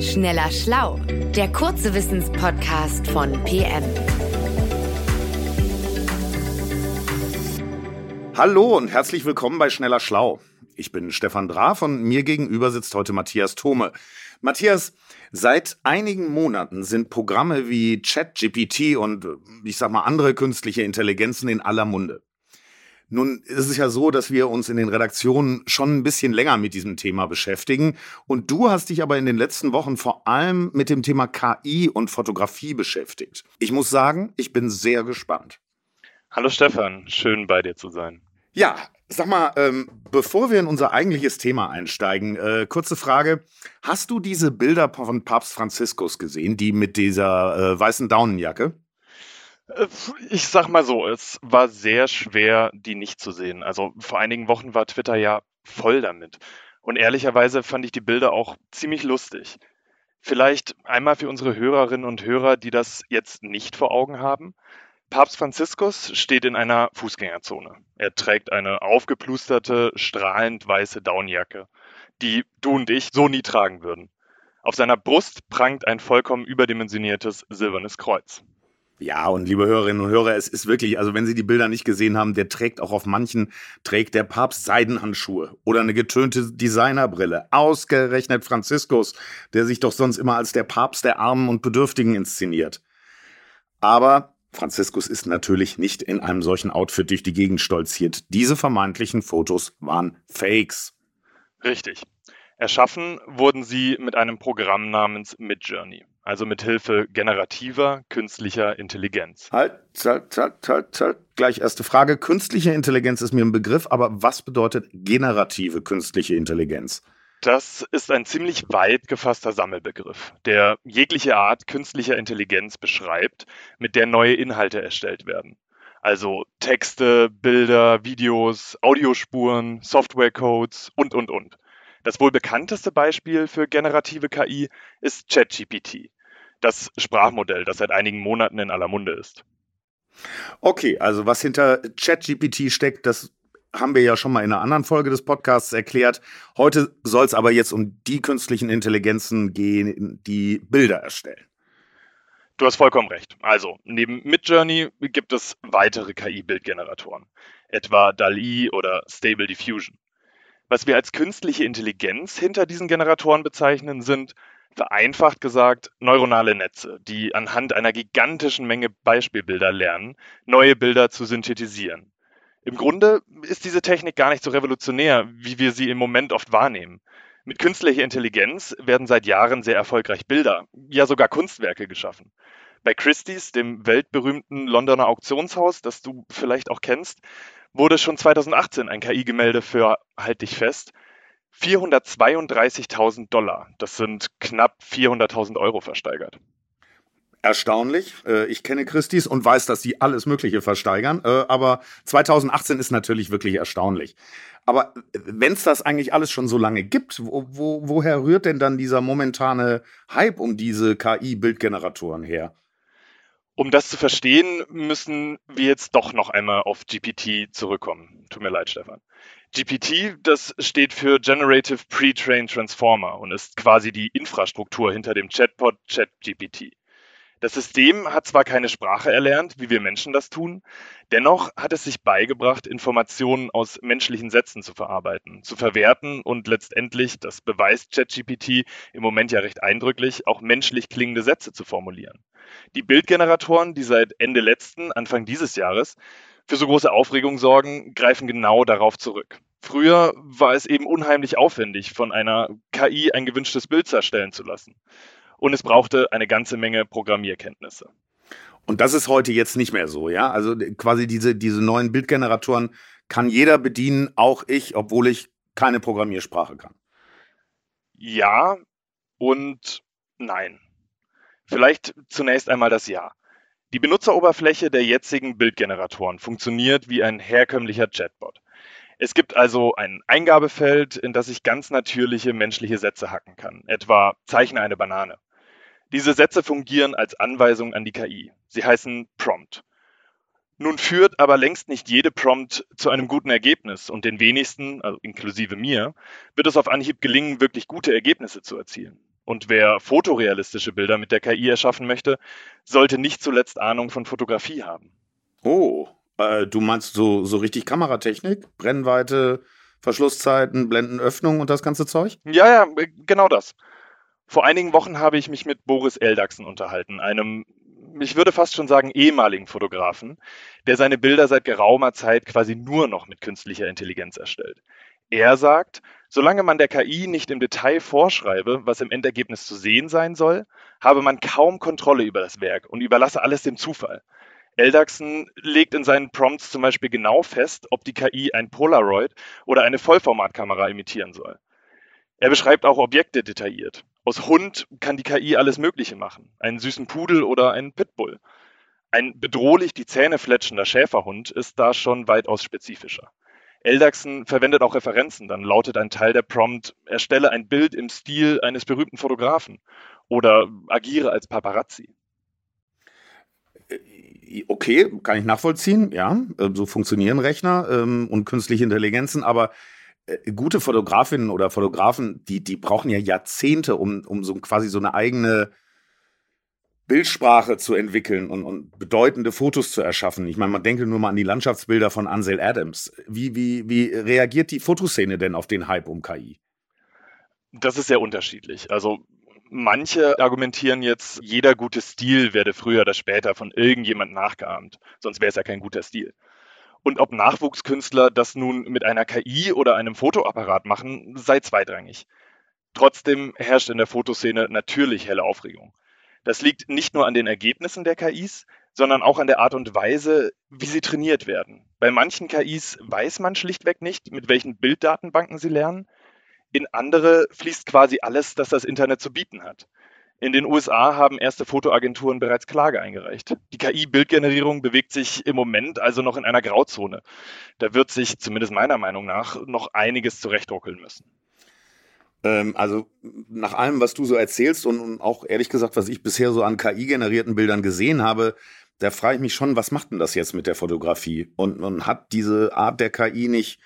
Schneller Schlau, der kurze Wissenspodcast von PM. Hallo und herzlich willkommen bei Schneller Schlau. Ich bin Stefan Draf und mir gegenüber sitzt heute Matthias Thome. Matthias, seit einigen Monaten sind Programme wie ChatGPT und ich sag mal andere künstliche Intelligenzen in aller Munde. Nun ist es ja so, dass wir uns in den Redaktionen schon ein bisschen länger mit diesem Thema beschäftigen. Und du hast dich aber in den letzten Wochen vor allem mit dem Thema KI und Fotografie beschäftigt. Ich muss sagen, ich bin sehr gespannt. Hallo Stefan, schön bei dir zu sein. Ja, sag mal, ähm, bevor wir in unser eigentliches Thema einsteigen, äh, kurze Frage. Hast du diese Bilder von Papst Franziskus gesehen, die mit dieser äh, weißen Daunenjacke? Äh, ich sag mal so, es war sehr schwer, die nicht zu sehen. Also vor einigen Wochen war Twitter ja voll damit. Und ehrlicherweise fand ich die Bilder auch ziemlich lustig. Vielleicht einmal für unsere Hörerinnen und Hörer, die das jetzt nicht vor Augen haben. Papst Franziskus steht in einer Fußgängerzone. Er trägt eine aufgeplusterte, strahlend weiße Daunenjacke, die du und ich so nie tragen würden. Auf seiner Brust prangt ein vollkommen überdimensioniertes silbernes Kreuz. Ja, und liebe Hörerinnen und Hörer, es ist wirklich, also wenn Sie die Bilder nicht gesehen haben, der trägt auch auf manchen, trägt der Papst Seidenhandschuhe oder eine getönte Designerbrille. Ausgerechnet Franziskus, der sich doch sonst immer als der Papst der Armen und Bedürftigen inszeniert. Aber Franziskus ist natürlich nicht in einem solchen Outfit durch die Gegend stolziert. Diese vermeintlichen Fotos waren Fakes. Richtig. Erschaffen wurden sie mit einem Programm namens Midjourney also mit Hilfe generativer künstlicher Intelligenz. Halt, halt, halt, halt, halt. Gleich erste Frage. Künstliche Intelligenz ist mir ein Begriff, aber was bedeutet generative künstliche Intelligenz? Das ist ein ziemlich weit gefasster Sammelbegriff, der jegliche Art künstlicher Intelligenz beschreibt, mit der neue Inhalte erstellt werden. Also Texte, Bilder, Videos, Audiospuren, Softwarecodes und, und, und. Das wohl bekannteste Beispiel für generative KI ist ChatGPT das Sprachmodell, das seit einigen Monaten in aller Munde ist. Okay, also was hinter ChatGPT steckt, das haben wir ja schon mal in einer anderen Folge des Podcasts erklärt. Heute soll es aber jetzt um die künstlichen Intelligenzen gehen, die Bilder erstellen. Du hast vollkommen recht. Also, neben Midjourney gibt es weitere KI-Bildgeneratoren, etwa DALI oder Stable Diffusion. Was wir als künstliche Intelligenz hinter diesen Generatoren bezeichnen, sind vereinfacht gesagt neuronale Netze, die anhand einer gigantischen Menge Beispielbilder lernen, neue Bilder zu synthetisieren. Im Grunde ist diese Technik gar nicht so revolutionär, wie wir sie im Moment oft wahrnehmen. Mit künstlicher Intelligenz werden seit Jahren sehr erfolgreich Bilder, ja sogar Kunstwerke geschaffen. Bei Christie's, dem weltberühmten Londoner Auktionshaus, das du vielleicht auch kennst, wurde schon 2018 ein KI-Gemälde für, halt dich fest, 432.000 Dollar, das sind knapp 400.000 Euro versteigert. Erstaunlich. Äh, ich kenne Christis und weiß, dass sie alles Mögliche versteigern. Äh, aber 2018 ist natürlich wirklich erstaunlich. Aber äh, wenn es das eigentlich alles schon so lange gibt, wo, wo, woher rührt denn dann dieser momentane Hype um diese KI-Bildgeneratoren her? Um das zu verstehen, müssen wir jetzt doch noch einmal auf GPT zurückkommen. Tut mir leid, Stefan. GPT, das steht für Generative Pre-Trained Transformer und ist quasi die Infrastruktur hinter dem Chatbot ChatGPT. Das System hat zwar keine Sprache erlernt, wie wir Menschen das tun, dennoch hat es sich beigebracht, Informationen aus menschlichen Sätzen zu verarbeiten, zu verwerten und letztendlich, das beweist ChatGPT im Moment ja recht eindrücklich, auch menschlich klingende Sätze zu formulieren. Die Bildgeneratoren, die seit Ende letzten, Anfang dieses Jahres für so große Aufregung sorgen, greifen genau darauf zurück. Früher war es eben unheimlich aufwendig, von einer KI ein gewünschtes Bild erstellen zu lassen. Und es brauchte eine ganze Menge Programmierkenntnisse. Und das ist heute jetzt nicht mehr so, ja? Also quasi diese, diese neuen Bildgeneratoren kann jeder bedienen, auch ich, obwohl ich keine Programmiersprache kann. Ja und nein. Vielleicht zunächst einmal das Ja. Die Benutzeroberfläche der jetzigen Bildgeneratoren funktioniert wie ein herkömmlicher Chatbot. Es gibt also ein Eingabefeld, in das ich ganz natürliche menschliche Sätze hacken kann, etwa zeichne eine Banane. Diese Sätze fungieren als Anweisung an die KI. Sie heißen Prompt. Nun führt aber längst nicht jede Prompt zu einem guten Ergebnis und den wenigsten, also inklusive mir, wird es auf Anhieb gelingen, wirklich gute Ergebnisse zu erzielen. Und wer fotorealistische Bilder mit der KI erschaffen möchte, sollte nicht zuletzt Ahnung von Fotografie haben. Oh, äh, du meinst so, so richtig Kameratechnik? Brennweite, Verschlusszeiten, Blendenöffnung und das ganze Zeug? Ja, ja, genau das. Vor einigen Wochen habe ich mich mit Boris Eldachsen unterhalten, einem, ich würde fast schon sagen, ehemaligen Fotografen, der seine Bilder seit geraumer Zeit quasi nur noch mit künstlicher Intelligenz erstellt. Er sagt, solange man der KI nicht im Detail vorschreibe, was im Endergebnis zu sehen sein soll, habe man kaum Kontrolle über das Werk und überlasse alles dem Zufall. Eldachsen legt in seinen Prompts zum Beispiel genau fest, ob die KI ein Polaroid oder eine Vollformatkamera imitieren soll. Er beschreibt auch Objekte detailliert. Aus Hund kann die KI alles Mögliche machen. Einen süßen Pudel oder einen Pitbull. Ein bedrohlich die Zähne fletschender Schäferhund ist da schon weitaus spezifischer. Eldachsen verwendet auch Referenzen. Dann lautet ein Teil der Prompt, erstelle ein Bild im Stil eines berühmten Fotografen oder agiere als Paparazzi. Äh, okay, kann ich nachvollziehen, ja. Äh, so funktionieren Rechner ähm, und künstliche Intelligenzen, aber äh, gute Fotografinnen oder Fotografen, die, die brauchen ja Jahrzehnte, um, um so quasi so eine eigene Bildsprache zu entwickeln und, und bedeutende Fotos zu erschaffen. Ich meine, man denke nur mal an die Landschaftsbilder von Ansel Adams. Wie, wie, wie reagiert die Fotoszene denn auf den Hype um KI? Das ist sehr unterschiedlich. Also manche argumentieren jetzt, jeder gute Stil werde früher oder später von irgendjemand nachgeahmt. Sonst wäre es ja kein guter Stil. Und ob Nachwuchskünstler das nun mit einer KI oder einem Fotoapparat machen, sei zweitrangig. Trotzdem herrscht in der Fotoszene natürlich helle Aufregung. Das liegt nicht nur an den Ergebnissen der KIs, sondern auch an der Art und Weise, wie sie trainiert werden. Bei manchen KIs weiß man schlichtweg nicht, mit welchen Bilddatenbanken sie lernen. In andere fließt quasi alles, das das Internet zu bieten hat. In den USA haben erste Fotoagenturen bereits Klage eingereicht. Die KI-Bildgenerierung bewegt sich im Moment also noch in einer Grauzone. Da wird sich, zumindest meiner Meinung nach, noch einiges zurechtruckeln müssen. Ähm, also nach allem, was du so erzählst und auch ehrlich gesagt, was ich bisher so an KI-generierten Bildern gesehen habe, da frage ich mich schon, was macht denn das jetzt mit der Fotografie? Und, und hat diese Art der KI nicht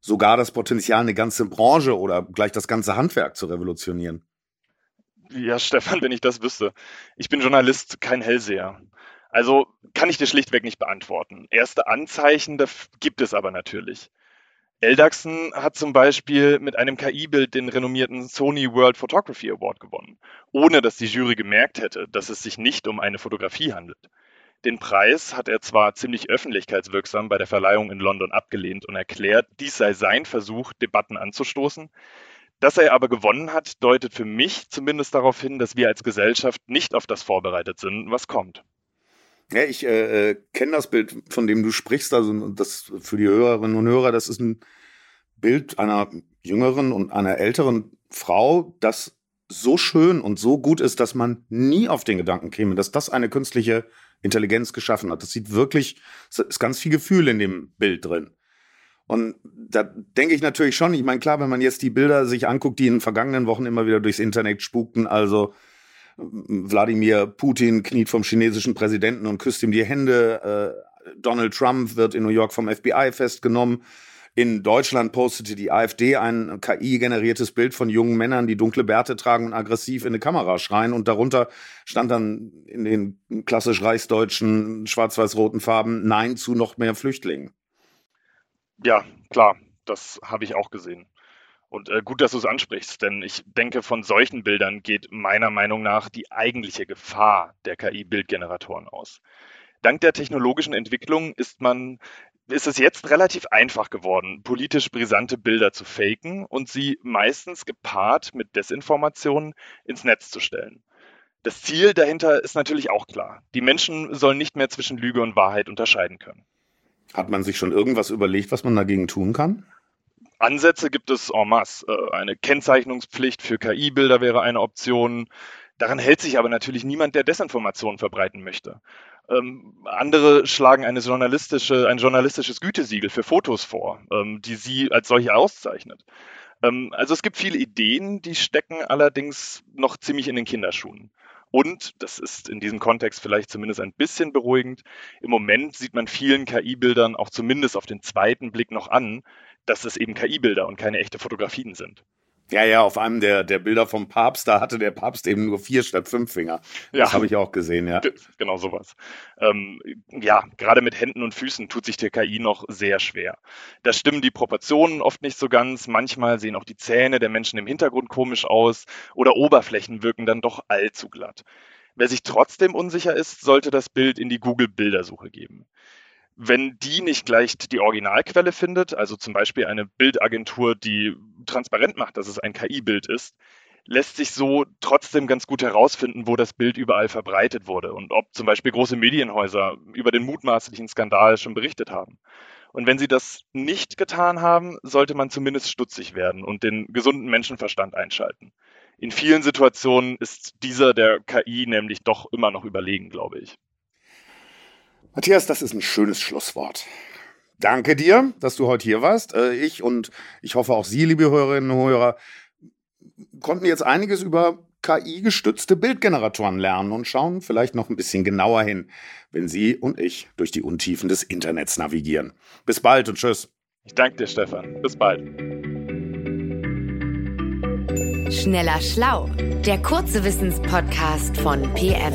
sogar das Potenzial, eine ganze Branche oder gleich das ganze Handwerk zu revolutionieren? Ja, Stefan, wenn ich das wüsste. Ich bin Journalist, kein Hellseher. Also kann ich dir schlichtweg nicht beantworten. Erste Anzeichen gibt es aber natürlich. Eldachsen hat zum Beispiel mit einem KI-Bild den renommierten Sony World Photography Award gewonnen, ohne dass die Jury gemerkt hätte, dass es sich nicht um eine Fotografie handelt. Den Preis hat er zwar ziemlich öffentlichkeitswirksam bei der Verleihung in London abgelehnt und erklärt, dies sei sein Versuch, Debatten anzustoßen. Dass er aber gewonnen hat, deutet für mich zumindest darauf hin, dass wir als Gesellschaft nicht auf das vorbereitet sind, was kommt. Ja, ich äh, äh, kenne das Bild, von dem du sprichst. Also das für die Hörerinnen und Hörer, das ist ein Bild einer jüngeren und einer älteren Frau, das so schön und so gut ist, dass man nie auf den Gedanken käme, dass das eine künstliche Intelligenz geschaffen hat. Das sieht wirklich, es ist ganz viel Gefühl in dem Bild drin. Und da denke ich natürlich schon, ich meine, klar, wenn man jetzt die Bilder sich anguckt, die in den vergangenen Wochen immer wieder durchs Internet spukten, also Wladimir Putin kniet vom chinesischen Präsidenten und küsst ihm die Hände, äh, Donald Trump wird in New York vom FBI festgenommen, in Deutschland postete die AfD ein KI-generiertes Bild von jungen Männern, die dunkle Bärte tragen und aggressiv in eine Kamera schreien. Und darunter stand dann in den klassisch reichsdeutschen schwarz-weiß-roten Farben Nein zu noch mehr Flüchtlingen. Ja, klar, das habe ich auch gesehen. Und äh, gut, dass du es ansprichst, denn ich denke, von solchen Bildern geht meiner Meinung nach die eigentliche Gefahr der KI-Bildgeneratoren aus. Dank der technologischen Entwicklung ist man ist es jetzt relativ einfach geworden, politisch brisante Bilder zu faken und sie meistens gepaart mit Desinformationen ins Netz zu stellen. Das Ziel dahinter ist natürlich auch klar. Die Menschen sollen nicht mehr zwischen Lüge und Wahrheit unterscheiden können. Hat man sich schon irgendwas überlegt, was man dagegen tun kann? Ansätze gibt es en masse. Äh, eine Kennzeichnungspflicht für KI-Bilder wäre eine Option. Daran hält sich aber natürlich niemand, der Desinformationen verbreiten möchte. Ähm, andere schlagen eine journalistische, ein journalistisches Gütesiegel für Fotos vor, ähm, die sie als solche auszeichnet. Ähm, also es gibt viele Ideen, die stecken allerdings noch ziemlich in den Kinderschuhen. Und, das ist in diesem Kontext vielleicht zumindest ein bisschen beruhigend, im Moment sieht man vielen KI-Bildern auch zumindest auf den zweiten Blick noch an, dass es eben KI-Bilder und keine echte Fotografien sind. Ja, ja, auf einem der, der Bilder vom Papst, da hatte der Papst eben nur vier statt fünf Finger. Ja. Das habe ich auch gesehen, ja. Genau sowas. Ähm, ja, gerade mit Händen und Füßen tut sich der KI noch sehr schwer. Da stimmen die Proportionen oft nicht so ganz. Manchmal sehen auch die Zähne der Menschen im Hintergrund komisch aus oder Oberflächen wirken dann doch allzu glatt. Wer sich trotzdem unsicher ist, sollte das Bild in die Google-Bildersuche geben. Wenn die nicht gleich die Originalquelle findet, also zum Beispiel eine Bildagentur, die transparent macht, dass es ein KI-Bild ist, lässt sich so trotzdem ganz gut herausfinden, wo das Bild überall verbreitet wurde und ob zum Beispiel große Medienhäuser über den mutmaßlichen Skandal schon berichtet haben. Und wenn sie das nicht getan haben, sollte man zumindest stutzig werden und den gesunden Menschenverstand einschalten. In vielen Situationen ist dieser der KI nämlich doch immer noch überlegen, glaube ich. Matthias, das ist ein schönes Schlusswort. Danke dir, dass du heute hier warst. Äh, ich und ich hoffe auch Sie, liebe Hörerinnen und Hörer, konnten jetzt einiges über KI-gestützte Bildgeneratoren lernen und schauen vielleicht noch ein bisschen genauer hin, wenn Sie und ich durch die Untiefen des Internets navigieren. Bis bald und tschüss. Ich danke dir, Stefan. Bis bald. Schneller Schlau, der kurze Wissenspodcast von PM.